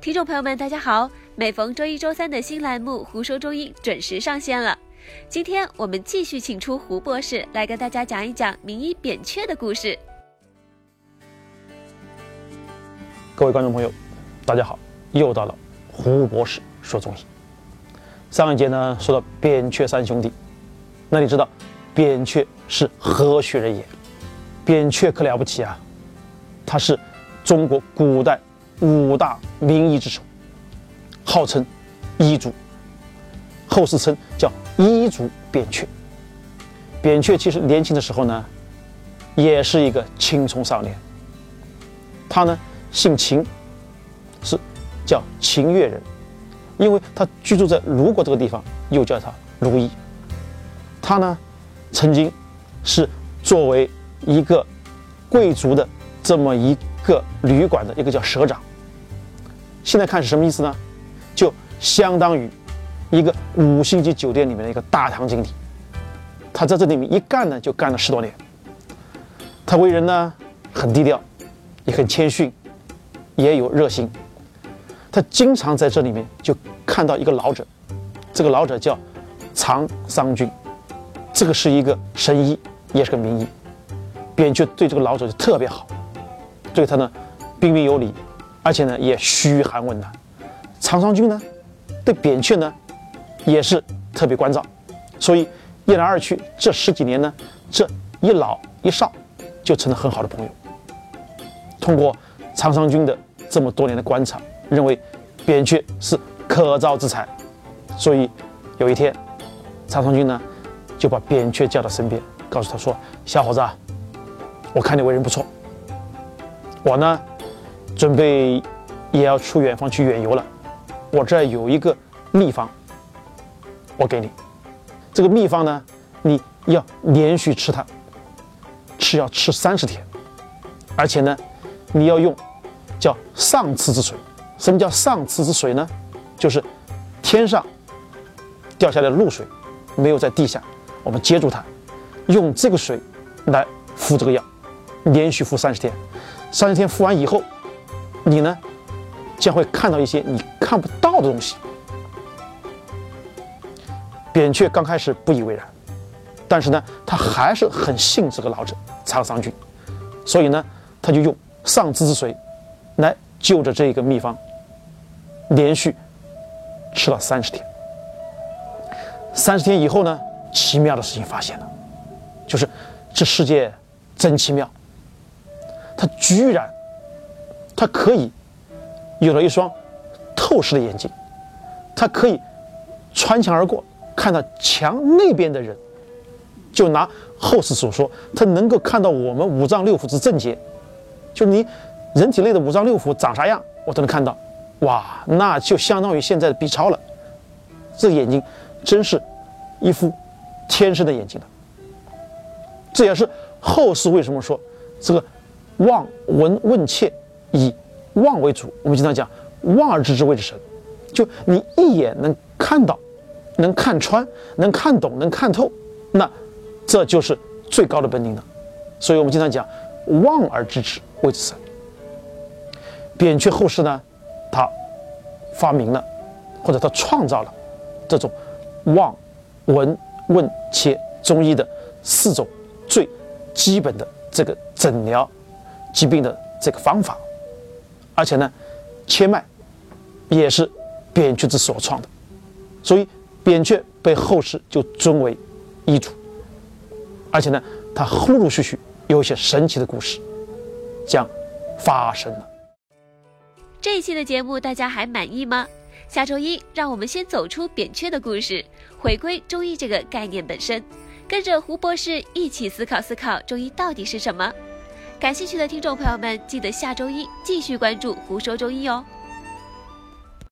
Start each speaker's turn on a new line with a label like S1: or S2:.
S1: 听众朋友们，大家好！每逢周一、周三的新栏目《胡说中医》准时上线了。今天我们继续请出胡博士来跟大家讲一讲名医扁鹊的故事。
S2: 各位观众朋友，大家好！又到了胡博士说中医。上一节呢说到扁鹊三兄弟，那你知道扁鹊是何许人也？扁鹊可了不起啊！他是中国古代。五大名医之首，号称医祖，后世称叫医祖扁鹊。扁鹊其实年轻的时候呢，也是一个青葱少年。他呢姓秦，是叫秦越人，因为他居住在鲁国这个地方，又叫他卢医。他呢曾经是作为一个贵族的这么一个旅馆的一个叫舍长。现在看是什么意思呢？就相当于一个五星级酒店里面的一个大堂经理。他在这里面一干呢，就干了十多年。他为人呢很低调，也很谦逊，也有热心。他经常在这里面就看到一个老者，这个老者叫常桑君，这个是一个神医，也是个名医。扁鹊对这个老者就特别好，对他呢彬彬有礼。而且呢，也嘘寒问暖。常桑君呢，对扁鹊呢，也是特别关照。所以一来二去，这十几年呢，这一老一少就成了很好的朋友。通过常桑君的这么多年的观察，认为扁鹊是可造之才。所以有一天，常桑君呢，就把扁鹊叫到身边，告诉他说：“小伙子，我看你为人不错，我呢。”准备也要出远方去远游了，我这儿有一个秘方，我给你。这个秘方呢，你要连续吃它，吃要吃三十天，而且呢，你要用叫上次之水。什么叫上次之水呢？就是天上掉下来的露水，没有在地下，我们接住它，用这个水来敷这个药，连续敷三十天。三十天敷完以后。你呢，将会看到一些你看不到的东西。扁鹊刚开始不以为然，但是呢，他还是很信这个老者常桑君，所以呢，他就用上肢之水来就着这个秘方，连续吃了三十天。三十天以后呢，奇妙的事情发现了，就是这世界真奇妙，他居然。他可以有了一双透视的眼睛，他可以穿墙而过，看到墙那边的人。就拿后世所说，他能够看到我们五脏六腑之症结，就是你人体内的五脏六腑长啥样，我都能看到。哇，那就相当于现在的 B 超了。这眼睛真是一副天生的眼睛了。这也是后世为什么说这个望闻问切。以望为主，我们经常讲望而知之谓之神，就你一眼能看到，能看穿，能看懂，能看透，那这就是最高的本领了。所以我们经常讲望而知之谓之神。扁鹊后世呢，他发明了或者他创造了这种望、闻、问、切中医的四种最基本的这个诊疗疾病的这个方法。而且呢，切脉也是扁鹊之所创的，所以扁鹊被后世就尊为医祖。而且呢，他陆陆续续有一些神奇的故事将发生了。
S1: 这一期的节目大家还满意吗？下周一让我们先走出扁鹊的故事，回归中医这个概念本身，跟着胡博士一起思考思考中医到底是什么。感兴趣的听众朋友们，记得下周一继续关注《胡说中医》哦。